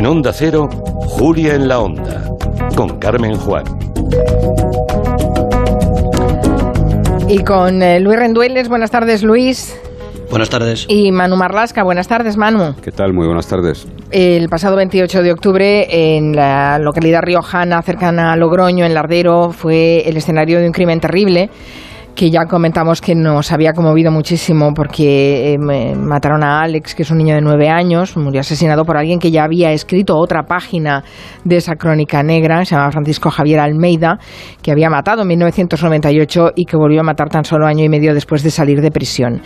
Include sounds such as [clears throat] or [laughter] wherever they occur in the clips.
En Onda Cero, Julia en la Onda, con Carmen Juan. Y con eh, Luis Rendueles, buenas tardes Luis. Buenas tardes. Y Manu Marlasca, buenas tardes Manu. ¿Qué tal? Muy buenas tardes. El pasado 28 de octubre, en la localidad riojana cercana a Logroño, en Lardero, fue el escenario de un crimen terrible que ya comentamos que nos había conmovido muchísimo porque eh, mataron a Alex, que es un niño de nueve años, murió asesinado por alguien que ya había escrito otra página de esa crónica negra, se llama Francisco Javier Almeida, que había matado en 1998 y que volvió a matar tan solo año y medio después de salir de prisión.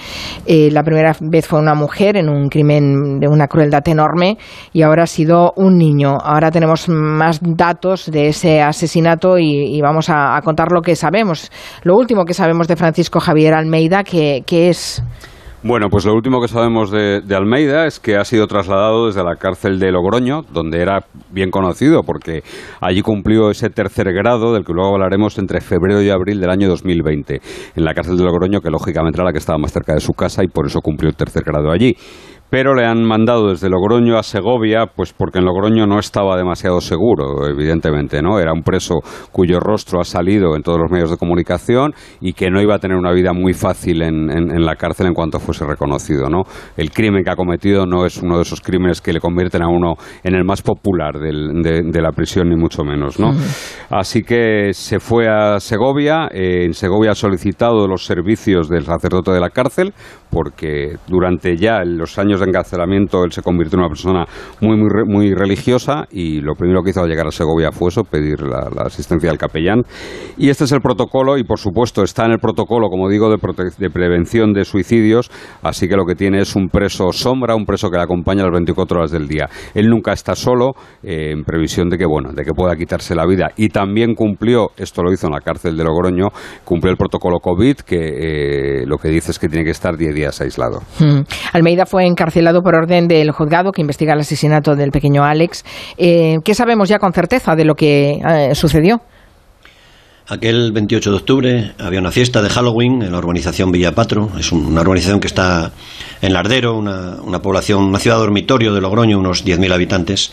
Eh, la primera vez fue una mujer en un crimen de una crueldad enorme y ahora ha sido un niño. Ahora tenemos más datos de ese asesinato y, vamos a contar lo que sabemos. Lo último que sabemos de Francisco Javier Almeida, que, es... Bueno, pues lo último que sabemos de, Almeida es que ha sido trasladado desde la cárcel de Logroño, donde era bien conocido, porque allí cumplió ese tercer grado, del que luego hablaremos entre febrero y abril del año 2020, en la cárcel de Logroño, que lógicamente era la que estaba más cerca de su casa y por eso cumplió el tercer grado allí pero le han mandado desde Logroño a Segovia, pues porque en Logroño no estaba demasiado seguro, evidentemente, ¿no? Era un preso cuyo rostro ha salido en todos los medios de comunicación y que no iba a tener una vida muy fácil en, la cárcel en cuanto fuese reconocido, ¿no? El crimen que ha cometido no es uno de esos crímenes que le convierten a uno en el más popular de, la prisión, ni mucho menos, ¿no? Así que se fue a Segovia, en Segovia ha solicitado los servicios del sacerdote de la cárcel, porque durante ya los años de encarcelamiento él se convirtió en una persona muy, muy, muy religiosa y lo primero que hizo al llegar a Segovia fue eso, pedir la, asistencia del capellán. Y este es el protocolo y por supuesto está en el protocolo, como digo, de, de prevención de suicidios, así que lo que tiene es un preso sombra, un preso que le acompaña las 24 horas del día. Él nunca está solo eh, en previsión de que, bueno, de que pueda quitarse la vida y también cumplió, esto lo hizo en la cárcel de Logroño, cumplió el protocolo COVID que eh, lo que dice es que tiene que estar 10 días aislado. Hmm. Almeida fue encarcelado encarcelado por orden del juzgado que investiga el asesinato del pequeño Alex. Eh, ¿Qué sabemos ya con certeza de lo que eh, sucedió? Aquel 28 de octubre había una fiesta de Halloween en la urbanización Villa Patro. Es una urbanización que está en Lardero, una, población, una ciudad dormitorio de Logroño, unos 10.000 habitantes.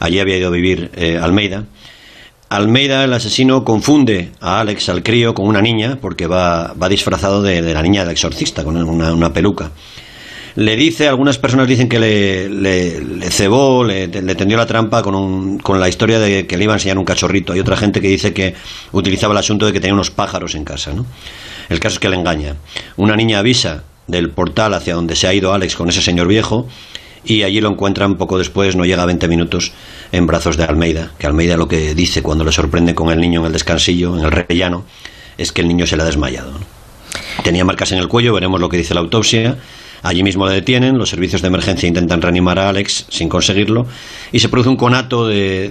Allí había ido a vivir eh, Almeida. Almeida, el asesino, confunde a Alex, al crío, con una niña, porque va, va disfrazado de, la niña del exorcista, con una peluca le dice, algunas personas dicen que le, le, cebó, le, tendió la trampa con, con la historia de que le iba a enseñar un cachorrito. Hay otra gente que dice que utilizaba el asunto de que tenía unos pájaros en casa. ¿no? El caso es que le engaña. Una niña avisa del portal hacia donde se ha ido Alex con ese señor viejo y allí lo encuentran poco después, no llega a 20 minutos, en brazos de Almeida, que Almeida lo que dice cuando le sorprende con el niño en el descansillo, en el rellano, es que el niño se le ha desmayado. Tenía marcas en el cuello, veremos lo que dice la autopsia, Allí mismo le detienen, los servicios de emergencia intentan reanimar a Alex sin conseguirlo y se produce un conato de,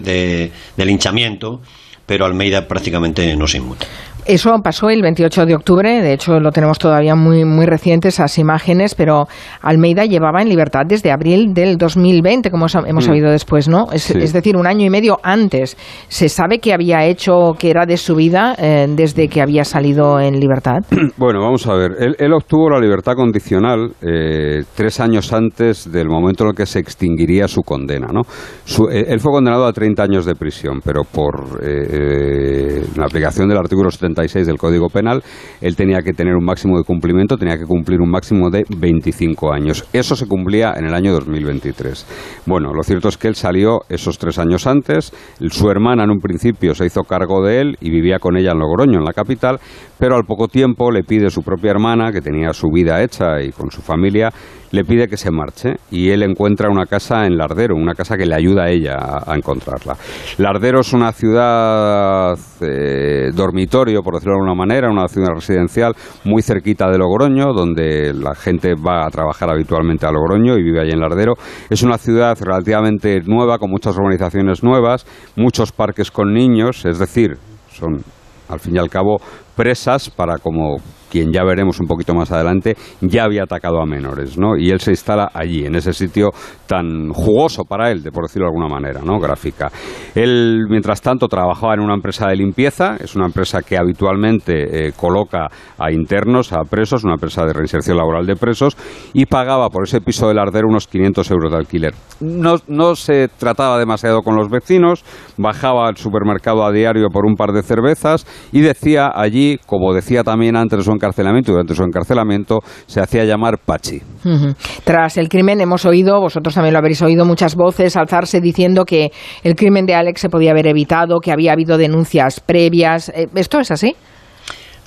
de linchamiento, pero Almeida prácticamente no se inmuta. Eso pasó el 28 de octubre, de hecho lo tenemos todavía muy, muy reciente esas imágenes, pero Almeida llevaba en libertad desde abril del 2020, como hemos mm. sabido después, ¿no? Es, decir, un año y medio antes. ¿Se sabe que había hecho, que era de su vida eh, desde que había salido en libertad? [clears throat] Bueno, vamos a ver. Él, obtuvo la libertad condicional eh, tres años antes del momento en el que se extinguiría su condena, ¿no? Eh, él fue condenado a 30 años de prisión, pero por la aplicación del artículo 70 del Código Penal, él tenía que tener un máximo de cumplimiento, tenía que cumplir un máximo de 25 años. Eso se cumplía en el año 2023. Bueno, lo cierto es que él salió esos tres años antes, su hermana en un principio se hizo cargo de él y vivía con ella en Logroño, en la capital, pero al poco tiempo le pide su propia hermana, que tenía su vida hecha y con su familia, le pide que se marche y él encuentra una casa en Lardero, una casa que le ayuda a ella a, encontrarla. Lardero es una ciudad eh, dormitorio, por decirlo de alguna manera, una ciudad residencial muy cerquita de Logroño, donde la gente va a trabajar habitualmente a Logroño y vive allí en Lardero. Es una ciudad relativamente nueva, con muchas urbanizaciones nuevas, muchos parques con niños, es decir, son al fin y al cabo presas para como quien ya veremos un poquito más adelante, ya había atacado a menores, ¿no? Y él se instala allí, en ese sitio tan jugoso para él, de por decirlo de alguna manera, ¿no? Gráfica. Él, mientras tanto, trabajaba en una empresa de limpieza, es una empresa que habitualmente eh, coloca a internos, a presos, una empresa de reinserción laboral de presos, y pagaba por ese piso del ardero unos 500 euros de alquiler. No, no se trataba demasiado con los vecinos, bajaba al supermercado a diario por un par de cervezas y decía allí, como decía también antes su encarcelamiento, durante su encarcelamiento, se hacía llamar Pachi. Tras el crimen hemos oído, vosotros también lo habréis oído, muchas voces alzarse diciendo que el crimen de Alex se podía haber evitado, que había habido denuncias previas. Eh, ¿Esto es así?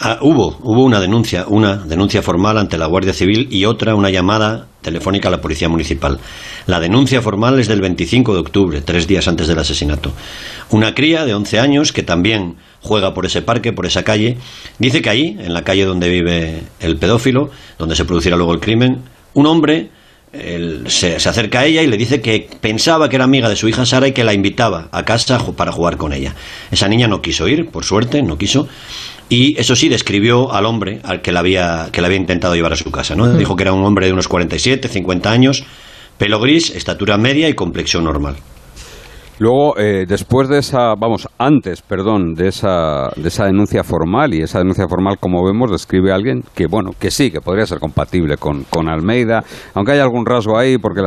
Ah, hubo, hubo una denuncia, una denuncia formal ante la Guardia Civil y otra, una llamada telefónica a la Policía Municipal. La denuncia formal es del 25 de octubre, tres días antes del asesinato. Una cría de 11 años que también juega por ese parque, por esa calle, dice que ahí, en la calle donde vive el pedófilo, donde se producirá luego el crimen, un hombre se, se, acerca a ella y le dice que pensaba que era amiga de su hija Sara y que la invitaba a casa para jugar con ella. Esa niña no quiso ir, por suerte, no quiso. Y eso sí, describió al hombre al que la había, que la había intentado llevar a su casa. ¿no? Dijo que era un hombre de unos 47, 50 años, pelo gris, estatura media y complexión normal. Luego, eh, después de esa, vamos, antes, perdón, de esa, de esa denuncia formal, y esa denuncia formal, como vemos, describe a alguien que, bueno, que sí, que podría ser compatible con, con Almeida, aunque hay algún rasgo ahí, porque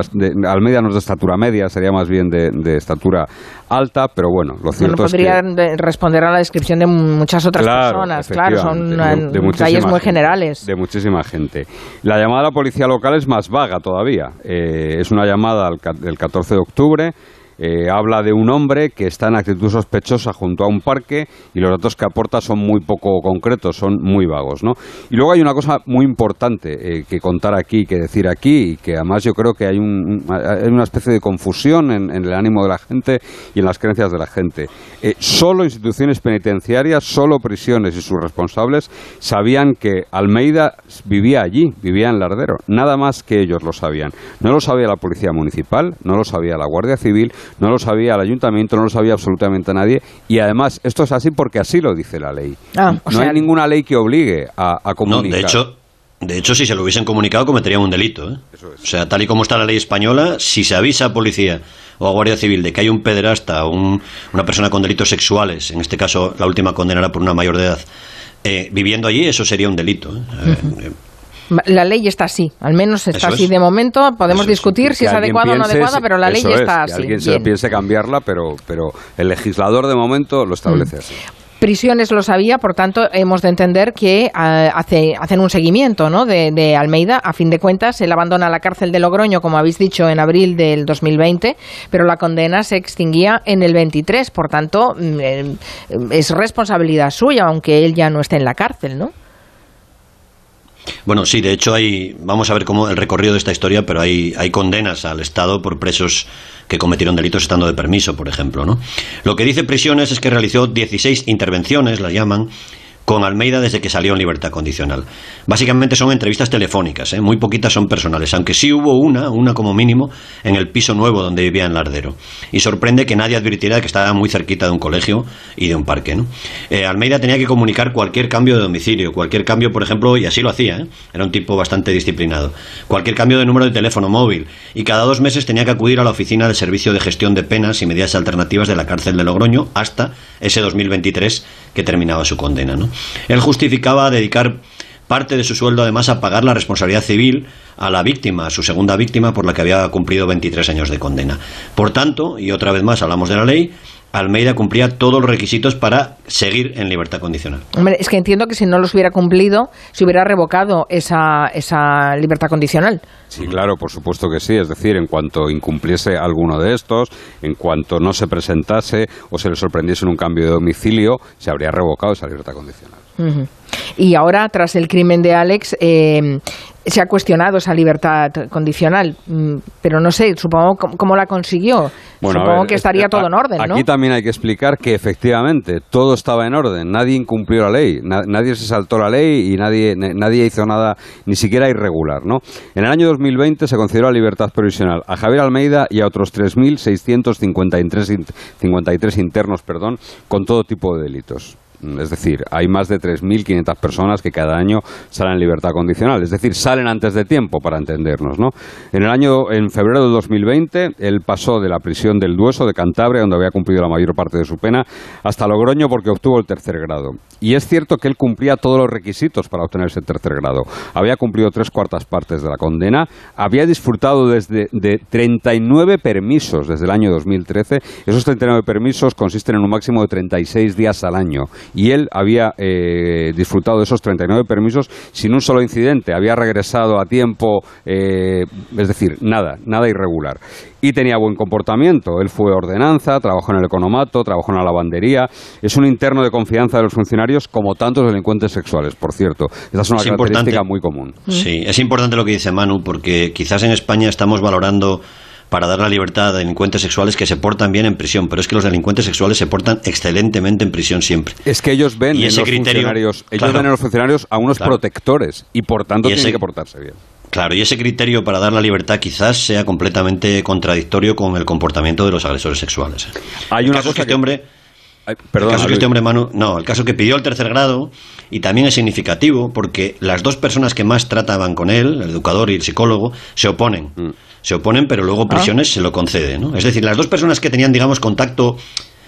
Almeida no es de estatura media, sería más bien de, estatura alta, pero bueno, lo cierto es que... responder a la descripción de muchas otras personas, claro, son detalles muy generales. De muchísima gente. La llamada a la policía local es más vaga todavía. Eh, es una llamada del 14 de octubre eh, habla de un hombre que está en actitud sospechosa junto a un parque y los datos que aporta son muy poco concretos, son muy vagos. ¿no? Y luego hay una cosa muy importante eh, que contar aquí, que decir aquí, y que además yo creo que hay, una especie de confusión en, el ánimo de la gente y en las creencias de la gente. Eh, solo instituciones penitenciarias, solo prisiones y sus responsables sabían que Almeida vivía allí, vivía en Lardero. Nada más que ellos lo sabían. No lo sabía la Policía Municipal, no lo sabía la Guardia Civil, no lo sabía el ayuntamiento, no lo sabía absolutamente nadie. Y además, esto es así porque así lo dice la ley. Ah, no hay ninguna ley que obligue a, comunicar. No, de hecho, de hecho, si se lo hubiesen comunicado, cometerían un delito. ¿eh? O sea, tal y como está la ley española, si se avisa a policía o a Guardia Civil de que hay un pederasta o una persona con delitos sexuales, en este caso la última condenada por una mayor de edad, eh, viviendo allí, eso sería un delito. ¿eh? La ley está así, al menos está así de momento. Podemos discutir si es adecuada o no adecuada, pero la ley está así. alguien se piense cambiarla, pero, pero el legislador de momento lo establece mm. así. Prisiones lo sabía, por tanto, hemos de entender que ah, hace, hacen un seguimiento ¿no? de, Almeida. A fin de cuentas, él abandona la cárcel de Logroño, como habéis dicho, en abril del 2020, pero la condena se extinguía en el 23. Por tanto, mm, eh, es responsabilidad suya, aunque él ya no esté en la cárcel, ¿no? Bueno, sí, de hecho hay, vamos a ver cómo el recorrido de esta historia, pero hay, hay condenas al Estado por presos que cometieron delitos estando de permiso, por ejemplo, ¿no? Lo que dice Prisiones es que realizó 16 intervenciones, las llaman, con Almeida desde que salió en libertad condicional. Básicamente son entrevistas telefónicas, ¿eh? muy poquitas son personales, aunque sí hubo una, una como mínimo, en el piso nuevo donde vivía en Lardero. Y sorprende que nadie advirtiera que estaba muy cerquita de un colegio y de un parque. ¿no? Eh, Almeida tenía que comunicar cualquier cambio de domicilio, cualquier cambio, por ejemplo, y así lo hacía, ¿eh? era un tipo bastante disciplinado, cualquier cambio de número de teléfono móvil, y cada dos meses tenía que acudir a la oficina del Servicio de Gestión de Penas y Medidas Alternativas de la cárcel de Logroño hasta ese 2023 que terminaba su condena. ¿no? Él justificaba dedicar parte de su sueldo además a pagar la responsabilidad civil a la víctima, a su segunda víctima por la que había cumplido 23 años de condena. Por tanto, y otra vez más hablamos de la ley, Almeida cumplía todos los requisitos para seguir en libertad condicional. Hombre, es que entiendo que si no los hubiera cumplido, se hubiera revocado esa, esa libertad condicional. Sí, claro, por supuesto que sí. Es decir, en cuanto incumpliese alguno de estos, en cuanto no se presentase o se le sorprendiese en un cambio de domicilio, se habría revocado esa libertad condicional. Y ahora, tras el crimen de Alex, eh, se ha cuestionado esa libertad condicional, mm, pero no sé, supongo cómo la consiguió. supongo que estaría todo en orden, Aquí también hay que explicar que efectivamente todo estaba en orden, nadie incumplió la ley, nadie se saltó la ley y nadie, nadie hizo nada ni siquiera irregular, ¿no? En el año 2020 se concedió la libertad provisional a Javier Almeida y a otros 3.653 internos, perdón, con todo tipo de delitos Es decir, hay más de 3.500 personas que cada año salen en libertad condicional. Es decir, salen antes de tiempo, para entendernos, ¿no? En el año, en febrero de 2020, él pasó de la prisión del Dueso, de Cantabria, donde había cumplido la mayor parte de su pena, hasta Logroño porque obtuvo el tercer grado. Y es cierto que él cumplía todos los requisitos para obtener ese tercer grado. Había cumplido tres cuartas partes de la condena, había disfrutado desde de 39 permisos desde el año 2013. Esos 39 permisos consisten en un máximo de 36 días al año. Y él había eh, disfrutado de esos 39 permisos sin un solo incidente. Había regresado a tiempo, eh, es decir, nada, nada irregular y tenía buen comportamiento. Él fue ordenanza, trabajó en el economato, trabajó en la lavandería. Es un interno de confianza de los funcionarios, como tantos delincuentes sexuales, por cierto. Esa es una característica muy común. Sí, es importante lo que dice Manu, porque quizás en España estamos valorando para dar la libertad a delincuentes sexuales que se portan bien en prisión, pero es que los delincuentes sexuales se portan excelentemente en prisión siempre. Es que ellos ven, en, los funcionarios, ellos ven en los funcionarios a unos protectores y por tanto tienen que portarse bien. Claro, y ese criterio para dar la libertad quizás sea completamente contradictorio con el comportamiento de los agresores sexuales. Hay una cosa que, este hombre... el caso que este hombre Manu, no, el caso que pidió el tercer grado y también es significativo porque las dos personas que más trataban con él, el educador y el psicólogo, se oponen. Mm. Se oponen, pero luego ah. prisiones se lo concede, ¿no? Es decir, las dos personas que tenían, digamos, contacto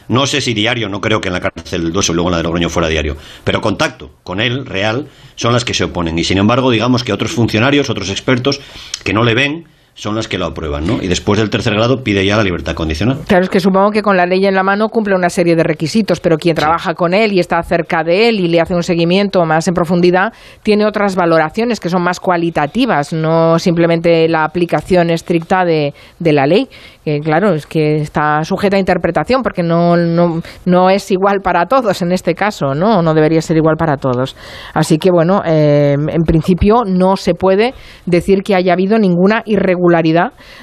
no sé si diario, no creo que en la cárcel del Dueso luego en la de Logroño fuera diario, pero contacto con él, real, son las que se oponen. Y sin embargo, digamos que otros funcionarios, otros expertos que no le ven, son las que lo aprueban, ¿no? Y después del tercer grado pide ya la libertad condicional. Claro, es que supongo que con la ley en la mano cumple una serie de requisitos, pero quien trabaja con él y está cerca de él y le hace un seguimiento más en profundidad, tiene otras valoraciones que son más cualitativas, no simplemente la aplicación estricta de, de la ley que claro, es que está sujeta a interpretación porque no, no, no, es igual para todos en este caso, ¿no? No debería ser igual para todos. Así que, bueno, eh, en principio no se puede decir que haya habido ninguna irregularidad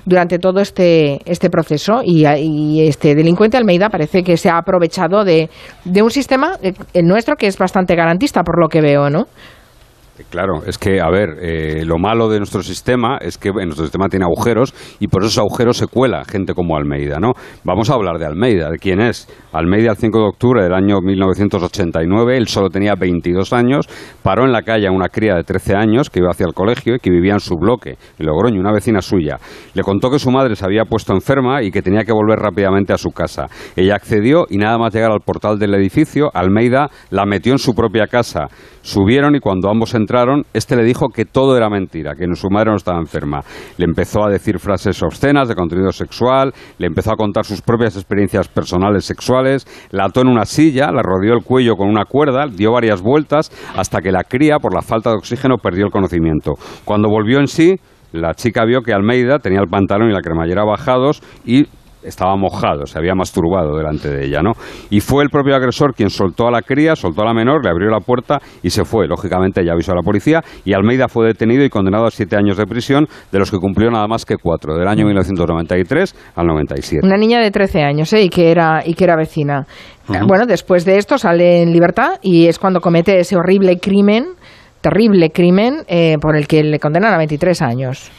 durante todo este, este proceso y, y este delincuente Almeida parece que se ha aprovechado de, de un sistema, eh, el nuestro, que es bastante garantista por lo que veo, ¿no? Claro, es que, a ver, eh, lo malo de nuestro sistema es que nuestro sistema tiene agujeros y por esos agujeros se cuela gente como Almeida, ¿no? Vamos a hablar de Almeida, de quién es. Almeida, el 5 de octubre del año 1989, él solo tenía 22 años, paró en la calle a una cría de 13 años que iba hacia el colegio y que vivía en su bloque, en Logroño, una vecina suya. Le contó que su madre se había puesto enferma y que tenía que volver rápidamente a su casa. Ella accedió y nada más llegar al portal del edificio, Almeida la metió en su propia casa. Subieron y cuando ambos entraron, este le dijo que todo era mentira, que su madre no estaba enferma. Le empezó a decir frases obscenas de contenido sexual, le empezó a contar sus propias experiencias personales sexuales, la ató en una silla, la rodeó el cuello con una cuerda, dio varias vueltas hasta que la cría, por la falta de oxígeno, perdió el conocimiento. Cuando volvió en sí, la chica vio que Almeida tenía el pantalón y la cremallera bajados y estaba mojado, se había masturbado delante de ella, ¿no? Y fue el propio agresor quien soltó a la cría, soltó a la menor, le abrió la puerta y se fue. Lógicamente ella avisó a la policía y Almeida fue detenido y condenado a siete años de prisión, de los que cumplió nada más que cuatro, del año 1993 al 97. Una niña de 13 años, ¿eh? Y que era, y que era vecina. Bueno, después de esto sale en libertad y es cuando comete ese horrible crimen, terrible crimen, eh, por el que le condenan a 23 años.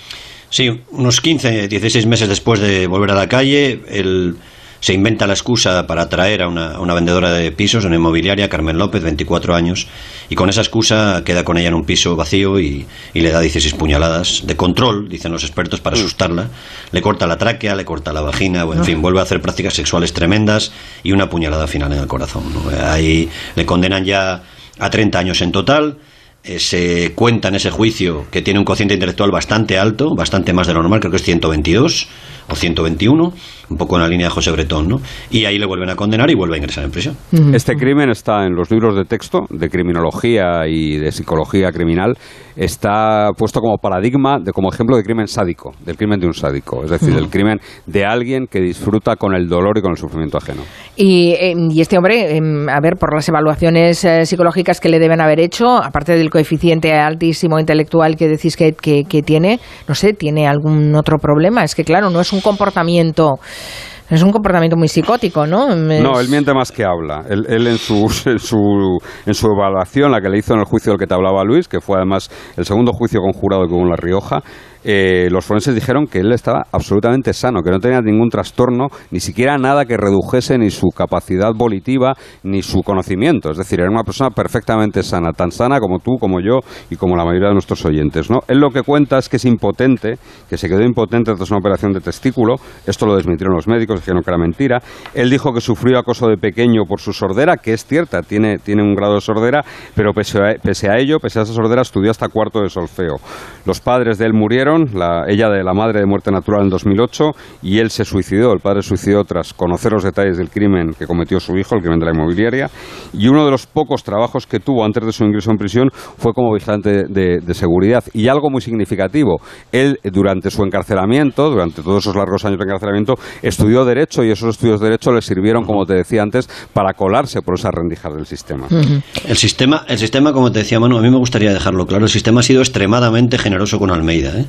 Sí, unos 15, 16 meses después de volver a la calle, él se inventa la excusa para atraer a una, vendedora de pisos, una inmobiliaria, Carmen López, 24 años, y con esa excusa queda con ella en un piso vacío y, le da 16 puñaladas de control, dicen los expertos, para mm. asustarla. Le corta la tráquea, le corta la vagina, o en fin, vuelve a hacer prácticas sexuales tremendas y una puñalada final en el corazón. Ahí le condenan ya a 30 años en total eh, se cuenta en ese juicio que tiene un cociente intelectual bastante alto, bastante más de lo normal, creo que es 122 o 121, un poco en la línea de José Bretón, ¿no? Y ahí le vuelven a condenar y vuelve a ingresar en prisión. Este crimen está en los libros de texto de criminología y de psicología criminal, está puesto como paradigma, de, como ejemplo de crimen sádico, del crimen de un sádico, es decir, del crimen de alguien que disfruta con el dolor y con el sufrimiento ajeno. Y, em, este hombre, em, a ver, por las evaluaciones eh, psicológicas que le deben haber hecho, aparte del coeficiente altísimo intelectual que decís que, que, que tiene, no sé, ¿tiene algún otro problema? Es que claro, no es un comportamiento es un comportamiento muy psicótico, ¿no? No, él miente más que habla. Él, en, su, [laughs] en, su, en su evaluación, la que le hizo en el juicio del que te hablaba Luis, que fue además el segundo juicio conjurado en La Rioja, eh, los forenses dijeron que él estaba absolutamente sano, que no tenía ningún trastorno, ni siquiera nada que redujese ni su capacidad volitiva ni su conocimiento. Es decir, era una persona perfectamente sana, tan sana como tú, como yo y como la mayoría de nuestros oyentes. ¿no? Él lo que cuenta es que es impotente, que se quedó impotente tras una operación de testículo. Esto lo desmintieron los médicos, dijeron que era mentira. Él dijo que sufrió acoso de pequeño por su sordera, que es cierta, tiene, tiene un grado de sordera, pero pese a, pese a ello, pese a esa sordera, estudió hasta cuarto de solfeo. Los padres de él murieron, la, ella de la madre de muerte natural en 2008, y él se suicidó. El padre se suicidó tras conocer los detalles del crimen que cometió su hijo, el crimen de la inmobiliaria. Y uno de los pocos trabajos que tuvo antes de su ingreso en prisión fue como vigilante de, de seguridad. Y algo muy significativo, él durante su encarcelamiento, durante todos esos largos años de encarcelamiento, estudió Derecho y esos estudios de Derecho le sirvieron, como te decía antes, para colarse por esas rendijas del sistema. El sistema, el sistema, como te decía Manu, a mí me gustaría dejarlo claro, el sistema ha sido extremadamente generoso con Almeida. ¿eh?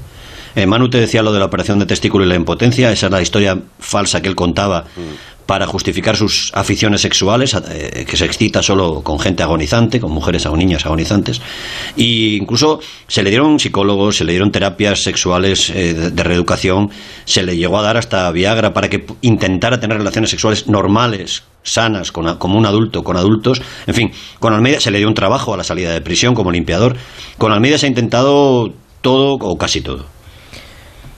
Eh, Manu te decía lo de la operación de testículo y la impotencia, esa es la historia falsa que él contaba para justificar sus aficiones sexuales, eh, que se excita solo con gente agonizante, con mujeres o niñas agonizantes. Y incluso se le dieron psicólogos, se le dieron terapias sexuales eh, de, de reeducación, se le llegó a dar hasta Viagra para que intentara tener relaciones sexuales normales sanas, con, como un adulto, con adultos. En fin, con Almeida se le dio un trabajo a la salida de prisión como limpiador. Con Almeida se ha intentado todo o casi todo.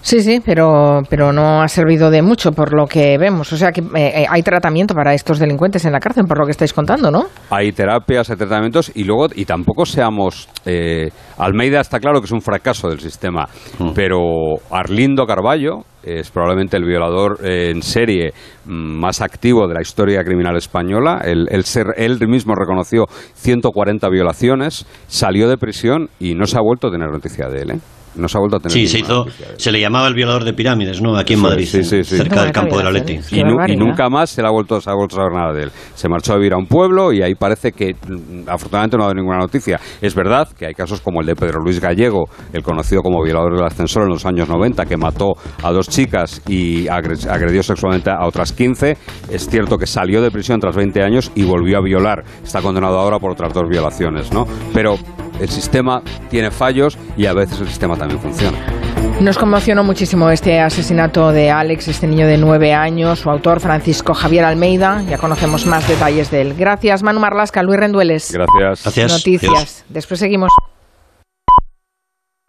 Sí, sí, pero, pero no ha servido de mucho por lo que vemos. O sea que eh, hay tratamiento para estos delincuentes en la cárcel, por lo que estáis contando, ¿no? Hay terapias, hay tratamientos y luego, y tampoco seamos. Eh, Almeida está claro que es un fracaso del sistema, mm. pero Arlindo Carballo es probablemente el violador eh, en serie mm, más activo de la historia criminal española. Él, él, ser, él mismo reconoció 140 violaciones, salió de prisión y no se ha vuelto a tener noticia de él. No se ha vuelto a tener Sí, se hizo, se le llamaba el violador de pirámides, ¿no? Aquí en Madrid, sí, sí, sí, cerca del campo de la Leti. Y, nu y, nunca más se, le ha vuelto, se ha vuelto a saber nada de él. Se marchó a vivir a un pueblo y ahí parece que mm, afortunadamente no ha dado ninguna noticia. Es verdad que hay casos como el de Pedro Luis Gallego, el conocido como violador del ascensor en los años 90, que mató a dos chicas y agredió sexualmente a otras 15. Es cierto que salió de prisión tras 20 años y volvió a violar. Está condenado ahora por otras dos violaciones, ¿no? Pero el sistema tiene fallos y a veces el sistema también funciona. Nos conmocionó muchísimo este asesinato de Alex, este niño de nueve años, su autor Francisco Javier Almeida. Ya conocemos más detalles de él. Gracias, Manu Marlasca, Luis Rendueles. Gracias. Gracias. Noticias. Dios. Después seguimos.